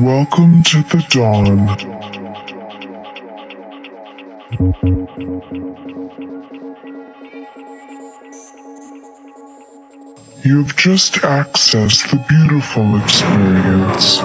Welcome to the dawn. You've just accessed the beautiful experience.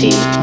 see.